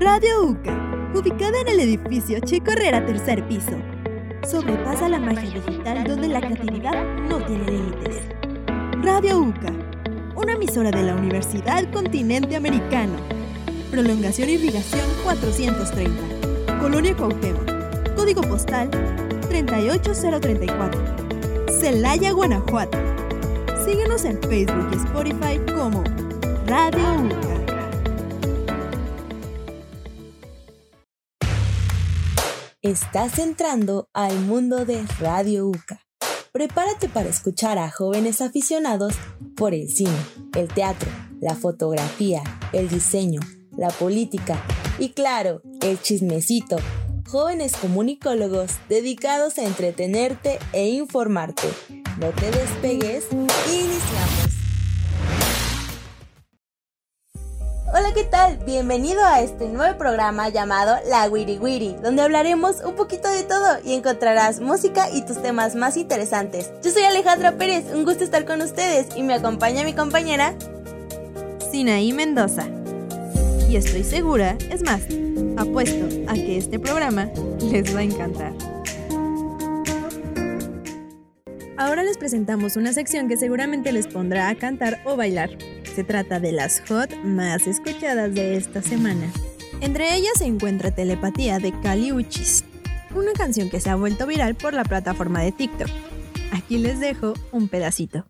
Radio UCA, ubicada en el edificio Chico Herrera, tercer piso. Sobrepasa la magia digital donde la creatividad no tiene límites. Radio UCA, una emisora de la Universidad Continente Americano. Prolongación Irrigación 430. Colonia Cuauhtémoc. Código postal 38034. Celaya, Guanajuato. Síguenos en Facebook y Spotify como Radio UCA. Estás entrando al mundo de Radio UCA. Prepárate para escuchar a jóvenes aficionados por el cine, el teatro, la fotografía, el diseño, la política y claro, el chismecito. Jóvenes comunicólogos dedicados a entretenerte e informarte. No te despegues, iniciamos. Hola, ¿qué tal? Bienvenido a este nuevo programa llamado La Wiri Wiri, donde hablaremos un poquito de todo y encontrarás música y tus temas más interesantes. Yo soy Alejandra Pérez, un gusto estar con ustedes y me acompaña mi compañera Sinaí Mendoza. Y estoy segura, es más, apuesto a que este programa les va a encantar. Ahora les presentamos una sección que seguramente les pondrá a cantar o bailar. Se trata de las hot más escuchadas de esta semana. Entre ellas se encuentra Telepatía de Kali Uchis, una canción que se ha vuelto viral por la plataforma de TikTok. Aquí les dejo un pedacito.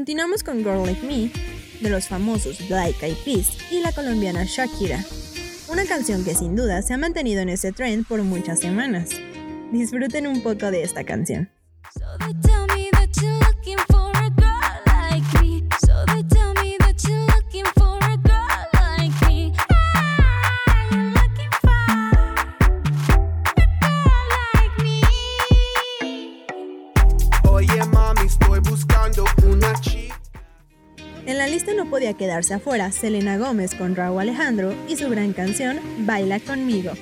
Continuamos con Girl Like Me, de los famosos Black Eyed Peas y la colombiana Shakira, una canción que sin duda se ha mantenido en ese trend por muchas semanas. Disfruten un poco de esta canción. Podía quedarse afuera Selena Gómez con Raúl Alejandro y su gran canción Baila conmigo.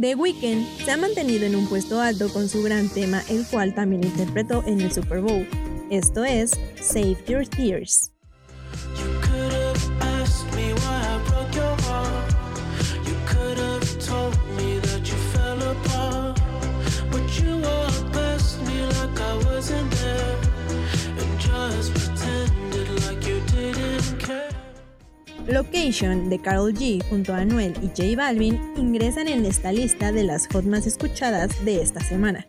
The Weeknd se ha mantenido en un puesto alto con su gran tema, el cual también interpretó en el Super Bowl. Esto es Save Your Tears. Location de Carol G junto a Anuel y J Balvin ingresan en esta lista de las hot más escuchadas de esta semana.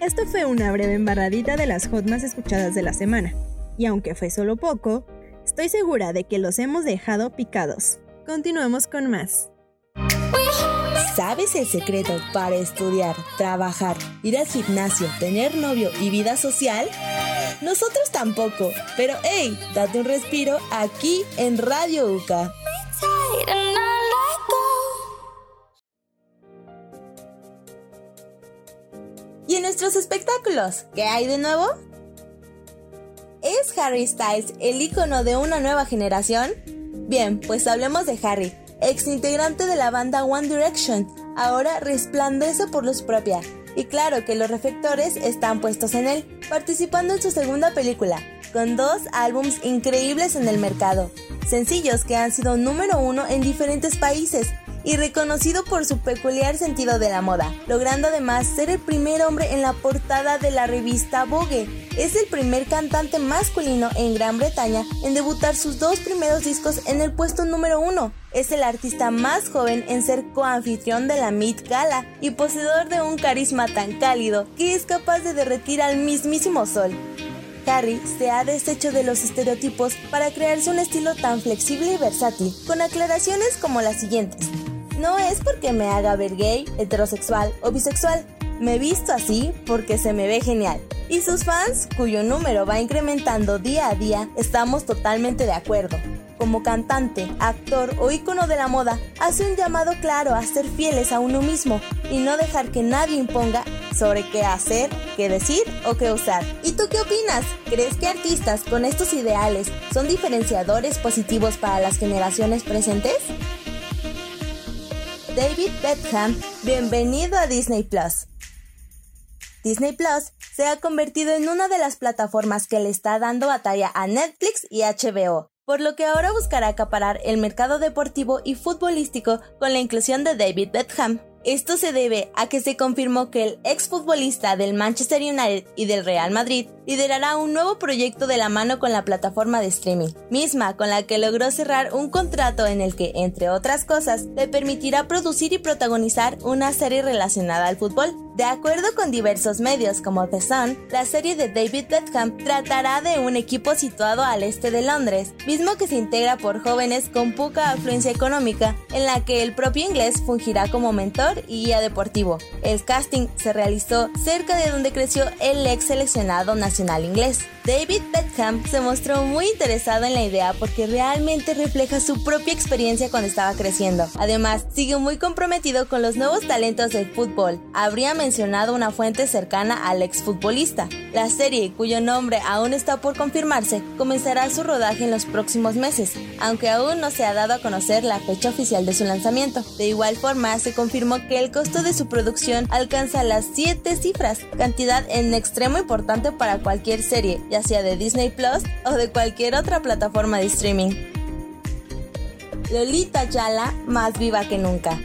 Esto fue una breve embarradita de las hot más escuchadas de la semana y aunque fue solo poco, estoy segura de que los hemos dejado picados. Continuemos con más. ¿Sabes el secreto para estudiar, trabajar, ir al gimnasio, tener novio y vida social? Nosotros tampoco, pero hey, date un respiro aquí en Radio UCA. ¿Y en nuestros espectáculos? ¿Qué hay de nuevo? ¿Es Harry Styles el icono de una nueva generación? Bien, pues hablemos de Harry, ex integrante de la banda One Direction, ahora resplandece por luz propia. Y claro que los reflectores están puestos en él, participando en su segunda película, con dos álbums increíbles en el mercado, sencillos que han sido número uno en diferentes países y reconocido por su peculiar sentido de la moda, logrando además ser el primer hombre en la portada de la revista Vogue. Es el primer cantante masculino en Gran Bretaña en debutar sus dos primeros discos en el puesto número uno. Es el artista más joven en ser coanfitrión de la Met Gala y poseedor de un carisma tan cálido que es capaz de derretir al mismísimo sol. Harry se ha deshecho de los estereotipos para crearse un estilo tan flexible y versátil, con aclaraciones como las siguientes. No es porque me haga ver gay, heterosexual o bisexual. Me he visto así porque se me ve genial. Y sus fans, cuyo número va incrementando día a día, estamos totalmente de acuerdo como cantante, actor o ícono de la moda, hace un llamado claro a ser fieles a uno mismo y no dejar que nadie imponga sobre qué hacer, qué decir o qué usar. ¿Y tú qué opinas? ¿Crees que artistas con estos ideales son diferenciadores positivos para las generaciones presentes? David Beckham, bienvenido a Disney Plus. Disney Plus se ha convertido en una de las plataformas que le está dando batalla a Netflix y HBO, por lo que ahora buscará acaparar el mercado deportivo y futbolístico con la inclusión de David Beckham. Esto se debe a que se confirmó que el exfutbolista del Manchester United y del Real Madrid liderará un nuevo proyecto de la mano con la plataforma de streaming, misma con la que logró cerrar un contrato en el que, entre otras cosas, le permitirá producir y protagonizar una serie relacionada al fútbol. De acuerdo con diversos medios como The Sun, la serie de David Beckham tratará de un equipo situado al este de Londres, mismo que se integra por jóvenes con poca afluencia económica, en la que el propio inglés fungirá como mentor y guía deportivo. El casting se realizó cerca de donde creció el ex seleccionado nacional inglés. David Beckham se mostró muy interesado en la idea porque realmente refleja su propia experiencia cuando estaba creciendo. Además, sigue muy comprometido con los nuevos talentos del fútbol. Habría mencionado una fuente cercana al exfutbolista. La serie, cuyo nombre aún está por confirmarse, comenzará su rodaje en los próximos meses, aunque aún no se ha dado a conocer la fecha oficial de su lanzamiento. De igual forma, se confirmó que el costo de su producción alcanza las 7 cifras, cantidad en extremo importante para cualquier serie, ya sea de Disney Plus o de cualquier otra plataforma de streaming. Lolita Yala más viva que nunca.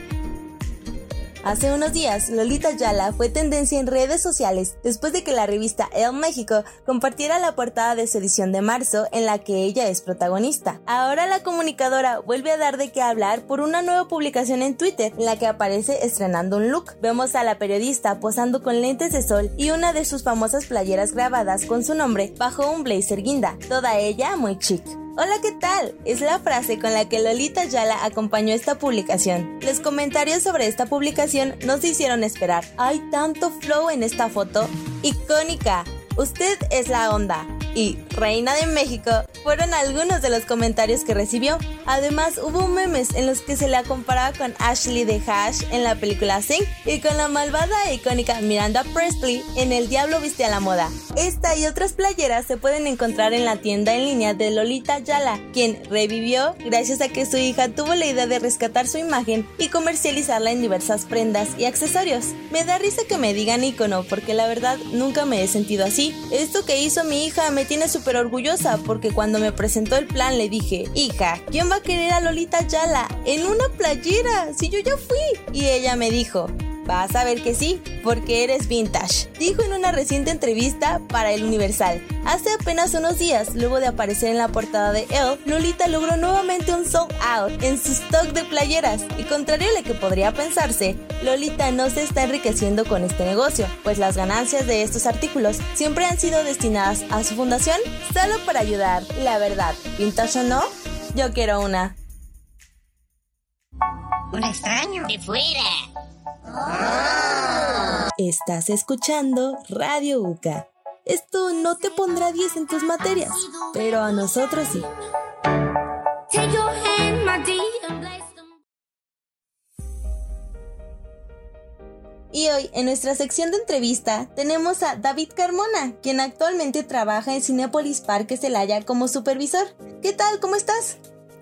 Hace unos días, Lolita Yala fue tendencia en redes sociales después de que la revista El México compartiera la portada de su edición de marzo en la que ella es protagonista. Ahora la comunicadora vuelve a dar de qué hablar por una nueva publicación en Twitter en la que aparece estrenando un look. Vemos a la periodista posando con lentes de sol y una de sus famosas playeras grabadas con su nombre bajo un blazer guinda, toda ella muy chic. Hola, ¿qué tal? Es la frase con la que Lolita Yala acompañó esta publicación. Los comentarios sobre esta publicación no se hicieron esperar. Hay tanto flow en esta foto. Icónica. Usted es la onda y Reina de México fueron algunos de los comentarios que recibió. Además, hubo memes en los que se la comparaba con Ashley de Hash en la película Sing y con la malvada e icónica Miranda Presley en El Diablo Viste a la Moda. Esta y otras playeras se pueden encontrar en la tienda en línea de Lolita Yala, quien revivió gracias a que su hija tuvo la idea de rescatar su imagen y comercializarla en diversas prendas y accesorios. Me da risa que me digan icono porque la verdad nunca me he sentido así. Esto que hizo mi hija me tiene súper orgullosa porque cuando me presentó el plan le dije, hija, ¿quién va a querer a Lolita Yala en una playera si yo ya fui? Y ella me dijo, Vas a ver que sí, porque eres vintage, dijo en una reciente entrevista para El Universal. Hace apenas unos días, luego de aparecer en la portada de Elle, Lolita logró nuevamente un sold out en su stock de playeras. Y contrario a lo que podría pensarse, Lolita no se está enriqueciendo con este negocio, pues las ganancias de estos artículos siempre han sido destinadas a su fundación solo para ayudar. la verdad, vintage o no, yo quiero una. Un extraño de fuera. Estás escuchando Radio UCA. Esto no te pondrá 10 en tus materias, pero a nosotros sí. Y hoy, en nuestra sección de entrevista, tenemos a David Carmona, quien actualmente trabaja en Cinepolis Parque Celaya como supervisor. ¿Qué tal? ¿Cómo estás?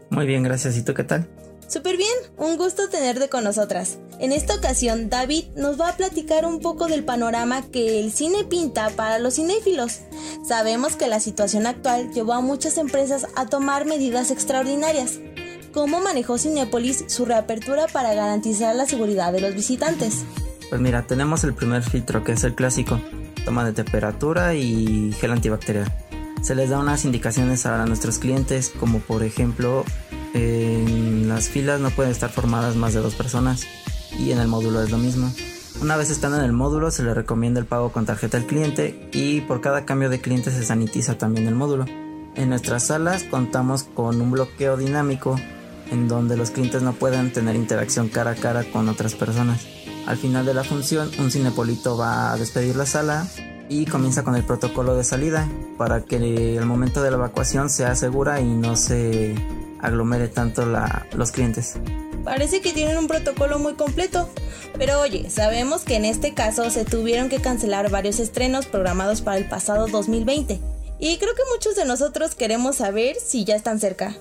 Muy bien, gracias. ¿Y tú qué tal? Súper bien, un gusto tenerte con nosotras. En esta ocasión, David nos va a platicar un poco del panorama que el cine pinta para los cinéfilos. Sabemos que la situación actual llevó a muchas empresas a tomar medidas extraordinarias, ¿cómo manejó Cinepolis su reapertura para garantizar la seguridad de los visitantes? Pues mira, tenemos el primer filtro que es el clásico, toma de temperatura y gel antibacterial. Se les da unas indicaciones a nuestros clientes como por ejemplo en las filas no pueden estar formadas más de dos personas y en el módulo es lo mismo. Una vez están en el módulo se les recomienda el pago con tarjeta al cliente y por cada cambio de cliente se sanitiza también el módulo. En nuestras salas contamos con un bloqueo dinámico en donde los clientes no pueden tener interacción cara a cara con otras personas. Al final de la función, un cinepolito va a despedir la sala y comienza con el protocolo de salida para que el momento de la evacuación sea segura y no se aglomere tanto los clientes. Parece que tienen un protocolo muy completo. Pero oye, sabemos que en este caso se tuvieron que cancelar varios estrenos programados para el pasado 2020. Y creo que muchos de nosotros queremos saber si ya están cerca.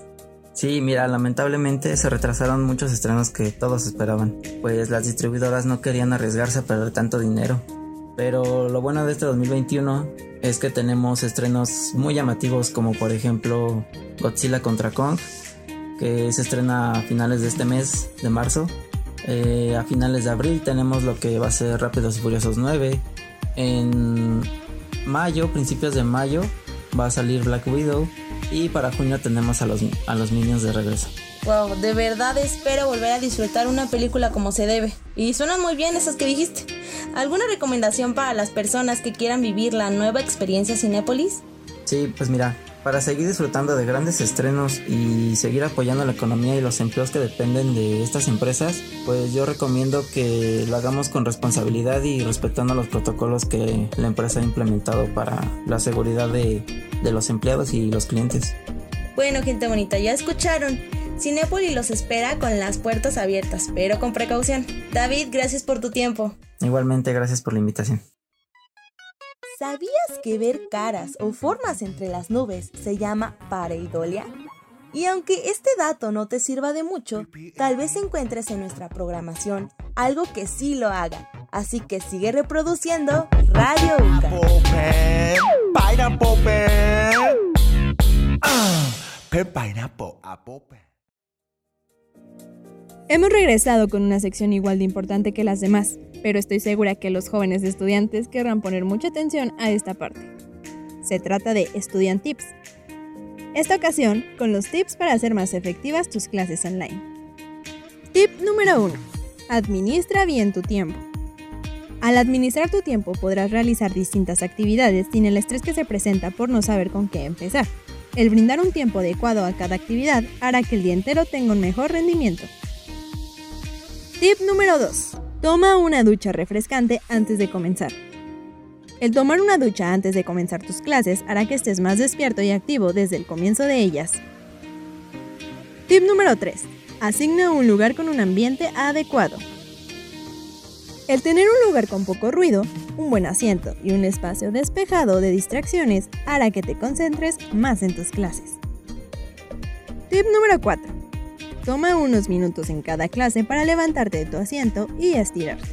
Sí, mira, lamentablemente se retrasaron muchos estrenos que todos esperaban, pues las distribuidoras no querían arriesgarse a perder tanto dinero. Pero lo bueno de este 2021 es que tenemos estrenos muy llamativos como por ejemplo Godzilla contra Kong, que se estrena a finales de este mes de marzo. Eh, a finales de abril tenemos lo que va a ser Rápidos y Furiosos 9. En mayo, principios de mayo, va a salir Black Widow. Y para junio tenemos a los, a los Minions de regreso. Wow, de verdad espero volver a disfrutar una película como se debe. Y suenan muy bien esas que dijiste. ¿Alguna recomendación para las personas que quieran vivir la nueva experiencia Cinépolis? Sí, pues mira, para seguir disfrutando de grandes estrenos y seguir apoyando la economía y los empleos que dependen de estas empresas, pues yo recomiendo que lo hagamos con responsabilidad y respetando los protocolos que la empresa ha implementado para la seguridad de, los empleados y los clientes. Bueno, gente bonita, ya escucharon. Cinepoli los espera con las puertas abiertas, pero con precaución. David, gracias por tu tiempo. Igualmente, gracias por la invitación. ¿Sabías que ver caras o formas entre las nubes se llama pareidolia? Y aunque este dato no te sirva de mucho, tal vez encuentres en nuestra programación algo que sí lo haga. Así que sigue reproduciendo Radio Uca. Hemos regresado con una sección igual de importante que las demás, pero estoy segura que los jóvenes estudiantes querrán poner mucha atención a esta parte. Se trata de Estudiant Tips. Esta ocasión con los tips para hacer más efectivas tus clases online. Tip número 1. Administra bien tu tiempo. Al administrar tu tiempo podrás realizar distintas actividades sin el estrés que se presenta por no saber con qué empezar. El brindar un tiempo adecuado a cada actividad hará que el día entero tenga un mejor rendimiento. Tip número 2. Toma una ducha refrescante antes de comenzar. El tomar una ducha antes de comenzar tus clases hará que estés más despierto y activo desde el comienzo de ellas. Tip número 3. Asigna un lugar con un ambiente adecuado. El tener un lugar con poco ruido, un buen asiento y un espacio despejado de distracciones hará que te concentres más en tus clases. Tip número 4. Toma unos minutos en cada clase para levantarte de tu asiento y estirarte.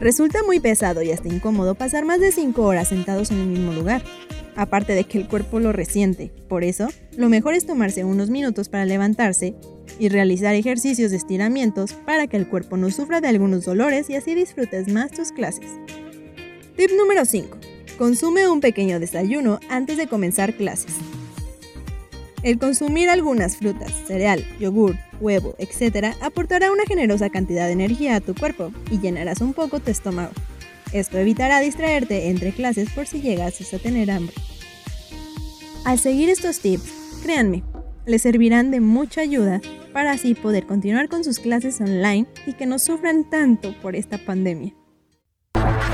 Resulta muy pesado y hasta incómodo pasar más de 5 horas sentados en el mismo lugar, aparte de que el cuerpo lo resiente. Por eso, lo mejor es tomarse unos minutos para levantarse y realizar ejercicios de estiramientos para que el cuerpo no sufra de algunos dolores y así disfrutes más tus clases. Tip número 5. Consume un pequeño desayuno antes de comenzar clases. El consumir algunas frutas, cereal, yogur, huevo, etc. aportará una generosa cantidad de energía a tu cuerpo y llenarás un poco tu estómago. Esto evitará distraerte entre clases por si llegas a tener hambre. Al seguir estos tips, créanme, les servirán de mucha ayuda para así poder continuar con sus clases online y que no sufran tanto por esta pandemia.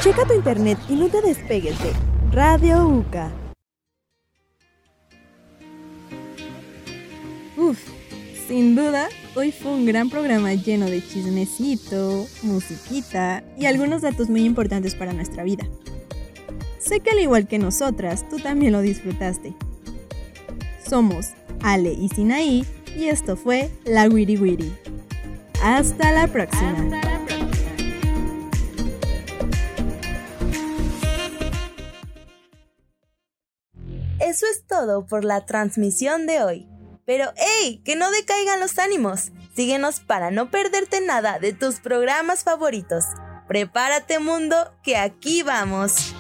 Checa tu internet y no te despegues de Radio UCA. Sin duda, hoy fue un gran programa lleno de chismecito, musiquita y algunos datos muy importantes para nuestra vida. Sé que al igual que nosotras, tú también lo disfrutaste. Somos Ale y Sinaí y esto fue La Wiri Wiri. Hasta la próxima. Eso es todo por la transmisión de hoy Pero ¡hey! Que no decaigan los ánimos. Síguenos para no perderte nada de tus programas favoritos. Prepárate mundo, que aquí vamos.